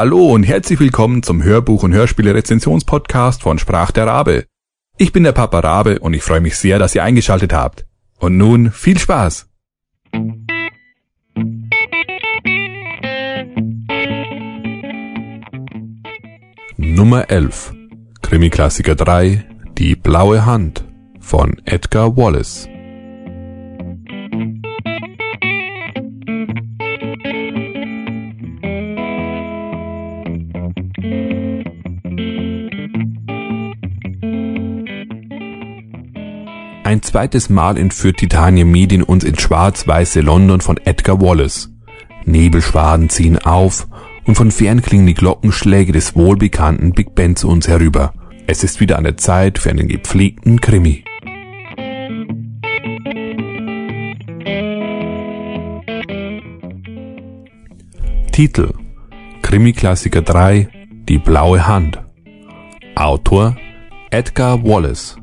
Hallo und herzlich willkommen zum Hörbuch- und Hörspiele-Rezensionspodcast von Sprach der Rabe. Ich bin der Papa Rabe und ich freue mich sehr, dass ihr eingeschaltet habt. Und nun viel Spaß! Nummer 11 Krimi-Klassiker 3 Die blaue Hand von Edgar Wallace Ein zweites Mal entführt Titania Medien uns ins schwarz-weiße London von Edgar Wallace. Nebelschwaden ziehen auf und von fern klingen die Glockenschläge des wohlbekannten Big Ben zu uns herüber. Es ist wieder an der Zeit für einen gepflegten Krimi. Titel Krimi-Klassiker 3 Die blaue Hand Autor Edgar Wallace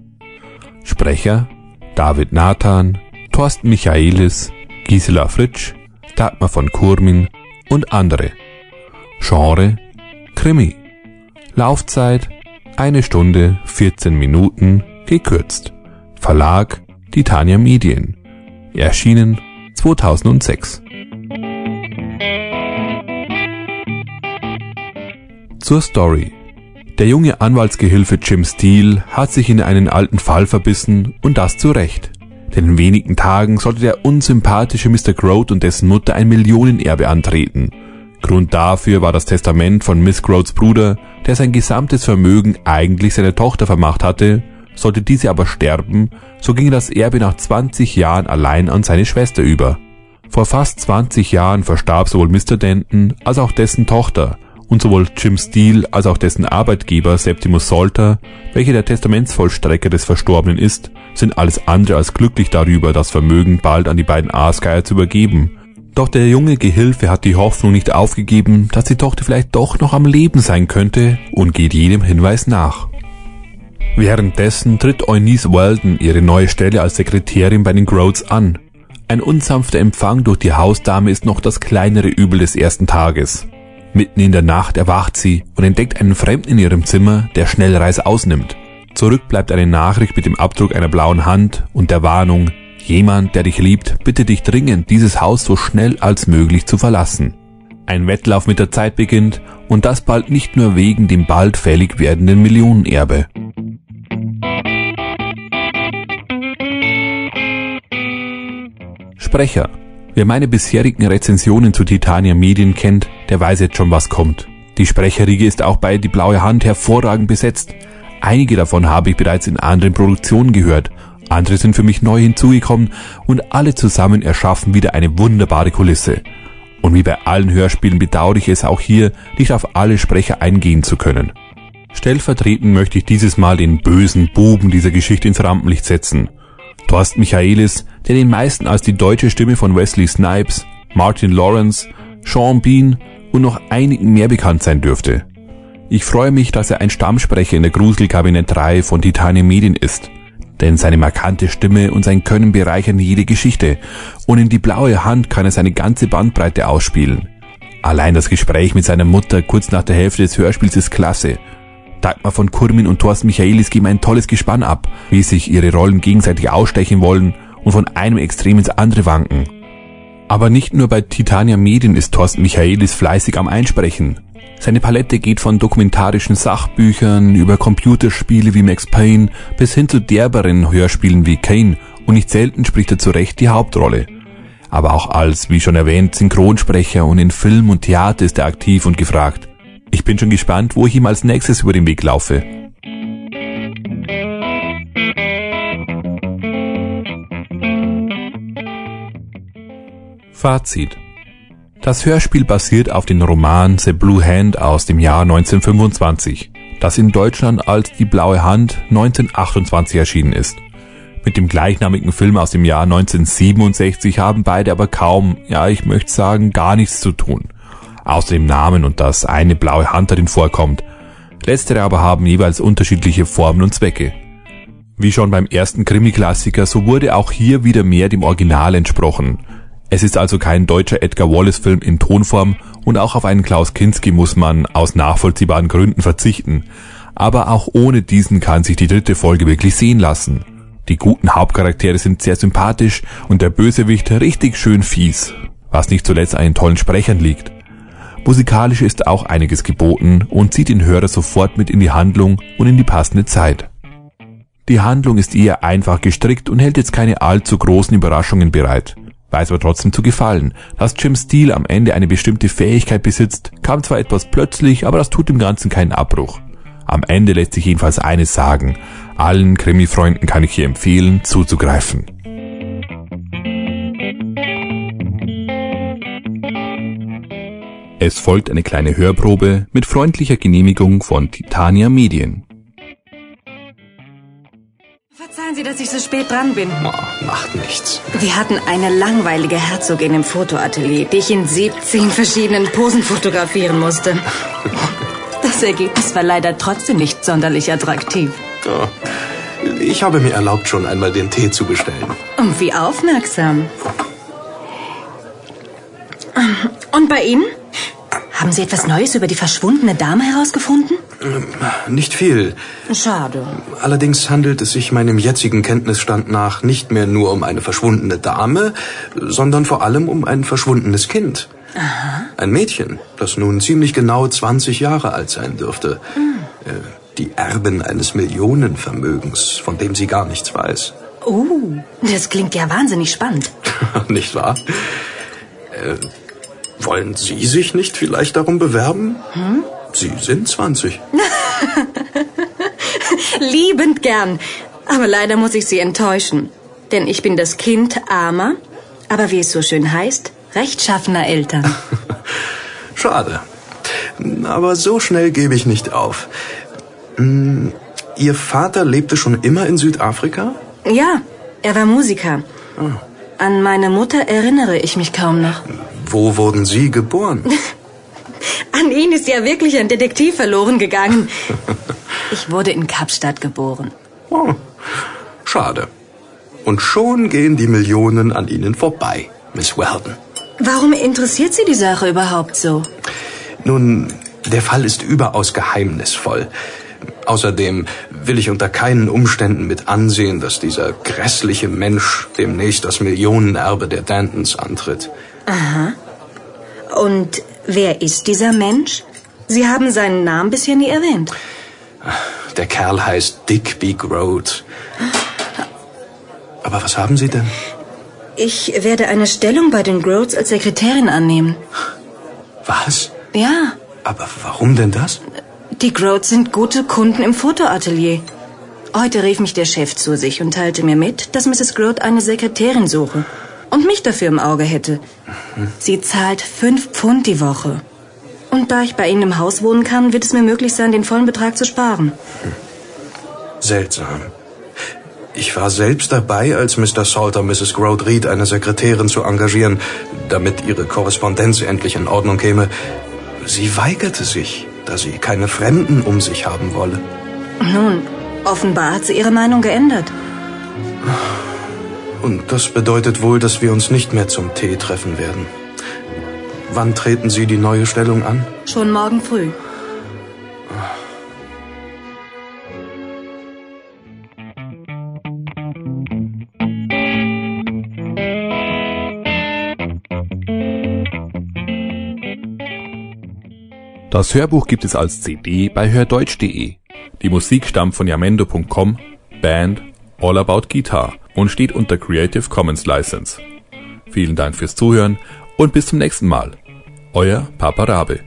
Sprecher David Nathan, Thorsten Michaelis, Gisela Fritsch, Dagmar von Kurmin und andere. Genre Krimi. Laufzeit eine Stunde 14 Minuten gekürzt. Verlag Titania Medien. Erschienen 2006. Zur Story. Der junge Anwaltsgehilfe Jim Steele hat sich in einen alten Fall verbissen und das zu Recht. Denn in wenigen Tagen sollte der unsympathische Mr. Grote und dessen Mutter ein Millionenerbe antreten. Grund dafür war das Testament von Miss Grotes Bruder, der sein gesamtes Vermögen eigentlich seiner Tochter vermacht hatte, sollte diese aber sterben, so ging das Erbe nach 20 Jahren allein an seine Schwester über. Vor fast 20 Jahren verstarb sowohl Mr. Denton als auch dessen Tochter, und sowohl Jim Steele als auch dessen Arbeitgeber Septimus Salter, welcher der Testamentsvollstrecker des Verstorbenen ist, sind alles andere als glücklich darüber, das Vermögen bald an die beiden Aasgeier zu übergeben. Doch der junge Gehilfe hat die Hoffnung nicht aufgegeben, dass die Tochter vielleicht doch noch am Leben sein könnte und geht jedem Hinweis nach. Währenddessen tritt Eunice Weldon ihre neue Stelle als Sekretärin bei den Groats an. Ein unsanfter Empfang durch die Hausdame ist noch das kleinere Übel des ersten Tages. Mitten in der Nacht erwacht sie und entdeckt einen Fremden in ihrem Zimmer, der schnell Reis ausnimmt. Zurück bleibt eine Nachricht mit dem Abdruck einer blauen Hand und der Warnung, jemand, der dich liebt, bitte dich dringend, dieses Haus so schnell als möglich zu verlassen. Ein Wettlauf mit der Zeit beginnt und das bald nicht nur wegen dem bald fällig werdenden Millionenerbe. Sprecher Wer meine bisherigen Rezensionen zu Titania Medien kennt, der weiß jetzt schon, was kommt. Die Sprecherriege ist auch bei Die blaue Hand hervorragend besetzt. Einige davon habe ich bereits in anderen Produktionen gehört, andere sind für mich neu hinzugekommen und alle zusammen erschaffen wieder eine wunderbare Kulisse. Und wie bei allen Hörspielen bedauere ich es auch hier, nicht auf alle Sprecher eingehen zu können. Stellvertretend möchte ich dieses Mal den bösen Buben dieser Geschichte ins Rampenlicht setzen. Thorsten Michaelis, der den meisten als die deutsche Stimme von Wesley Snipes, Martin Lawrence, Sean Bean und noch einigen mehr bekannt sein dürfte. Ich freue mich, dass er ein Stammsprecher in der Gruselkabinett 3 von Titanium Medien ist. Denn seine markante Stimme und sein Können bereichern jede Geschichte und in die blaue Hand kann er seine ganze Bandbreite ausspielen. Allein das Gespräch mit seiner Mutter kurz nach der Hälfte des Hörspiels ist klasse Dagmar von Kurmin und Thorsten Michaelis geben ein tolles Gespann ab, wie sich ihre Rollen gegenseitig ausstechen wollen und von einem Extrem ins andere wanken. Aber nicht nur bei Titania Medien ist Thorsten Michaelis fleißig am Einsprechen. Seine Palette geht von dokumentarischen Sachbüchern über Computerspiele wie Max Payne bis hin zu derberen Hörspielen wie Kane und nicht selten spricht er zu Recht die Hauptrolle. Aber auch als, wie schon erwähnt, Synchronsprecher und in Film und Theater ist er aktiv und gefragt. Ich bin schon gespannt, wo ich ihm als nächstes über den Weg laufe. Fazit. Das Hörspiel basiert auf dem Roman The Blue Hand aus dem Jahr 1925, das in Deutschland als Die blaue Hand 1928 erschienen ist. Mit dem gleichnamigen Film aus dem Jahr 1967 haben beide aber kaum, ja ich möchte sagen, gar nichts zu tun außer dem Namen und dass eine blaue Hand darin vorkommt. Letztere aber haben jeweils unterschiedliche Formen und Zwecke. Wie schon beim ersten Krimi-Klassiker, so wurde auch hier wieder mehr dem Original entsprochen. Es ist also kein deutscher Edgar Wallace-Film in Tonform und auch auf einen Klaus Kinski muss man aus nachvollziehbaren Gründen verzichten. Aber auch ohne diesen kann sich die dritte Folge wirklich sehen lassen. Die guten Hauptcharaktere sind sehr sympathisch und der Bösewicht richtig schön fies, was nicht zuletzt an den tollen Sprechern liegt. Musikalisch ist auch einiges geboten und zieht den Hörer sofort mit in die Handlung und in die passende Zeit. Die Handlung ist eher einfach gestrickt und hält jetzt keine allzu großen Überraschungen bereit. Weiß aber trotzdem zu gefallen. Dass Jim Steele am Ende eine bestimmte Fähigkeit besitzt, kam zwar etwas plötzlich, aber das tut dem Ganzen keinen Abbruch. Am Ende lässt sich jedenfalls eines sagen. Allen Krimi-Freunden kann ich hier empfehlen, zuzugreifen. Es folgt eine kleine Hörprobe mit freundlicher Genehmigung von Titania Medien. Verzeihen Sie, dass ich so spät dran bin. Oh, macht nichts. Wir hatten eine langweilige Herzogin im Fotoatelier, die ich in 17 verschiedenen Posen fotografieren musste. Das Ergebnis war leider trotzdem nicht sonderlich attraktiv. Ja. Ich habe mir erlaubt, schon einmal den Tee zu bestellen. Und wie aufmerksam. Und bei Ihnen? Haben Sie etwas Neues über die verschwundene Dame herausgefunden? Ähm, nicht viel. Schade. Allerdings handelt es sich meinem jetzigen Kenntnisstand nach nicht mehr nur um eine verschwundene Dame, sondern vor allem um ein verschwundenes Kind. Aha. Ein Mädchen, das nun ziemlich genau 20 Jahre alt sein dürfte. Hm. Die Erbin eines Millionenvermögens, von dem sie gar nichts weiß. Uh, das klingt ja wahnsinnig spannend. nicht wahr? Wollen Sie sich nicht vielleicht darum bewerben? Hm? Sie sind 20. Liebend gern. Aber leider muss ich Sie enttäuschen. Denn ich bin das Kind armer, aber wie es so schön heißt, rechtschaffener Eltern. Schade. Aber so schnell gebe ich nicht auf. Hm, Ihr Vater lebte schon immer in Südafrika? Ja, er war Musiker. An meine Mutter erinnere ich mich kaum noch. Wo wurden Sie geboren? An ihn ist ja wirklich ein Detektiv verloren gegangen. Ich wurde in Kapstadt geboren. Oh, schade. Und schon gehen die Millionen an Ihnen vorbei, Miss Weldon. Warum interessiert Sie die Sache überhaupt so? Nun, der Fall ist überaus geheimnisvoll. Außerdem will ich unter keinen Umständen mit ansehen, dass dieser grässliche Mensch demnächst das Millionenerbe der Dantons antritt. Aha. Und wer ist dieser Mensch? Sie haben seinen Namen bisher nie erwähnt. Der Kerl heißt Digby Grote. Aber was haben Sie denn? Ich werde eine Stellung bei den Groats als Sekretärin annehmen. Was? Ja, Aber warum denn das? die Groats sind gute Kunden im Fotoatelier. Heute rief mich der Chef zu sich und teilte mir mit, dass Mrs. Groat eine Sekretärin suche und mich dafür im Auge hätte. Sie zahlt fünf Pfund die Woche. Und da ich bei Ihnen im Haus wohnen kann, wird es mir möglich sein, den vollen Betrag zu sparen. Seltsam. Ich war selbst dabei, als Mr. Salter Mrs. Grote riet, eine Sekretärin zu engagieren, damit ihre Korrespondenz endlich in Ordnung käme. Sie weigerte sich, da sie keine Fremden um sich haben wolle. Nun, offenbar hat sie ihre Meinung geändert. Und das bedeutet wohl, dass wir uns nicht mehr zum Tee treffen werden. Wann treten Sie die neue Stellung an? Schon morgen früh. Das Hörbuch gibt es als CD bei hördeutsch.de. Die Musik stammt von yamendo.com, Band All About Guitar und steht unter Creative Commons License. Vielen Dank fürs Zuhören und bis zum nächsten Mal. Euer Papa Rabe.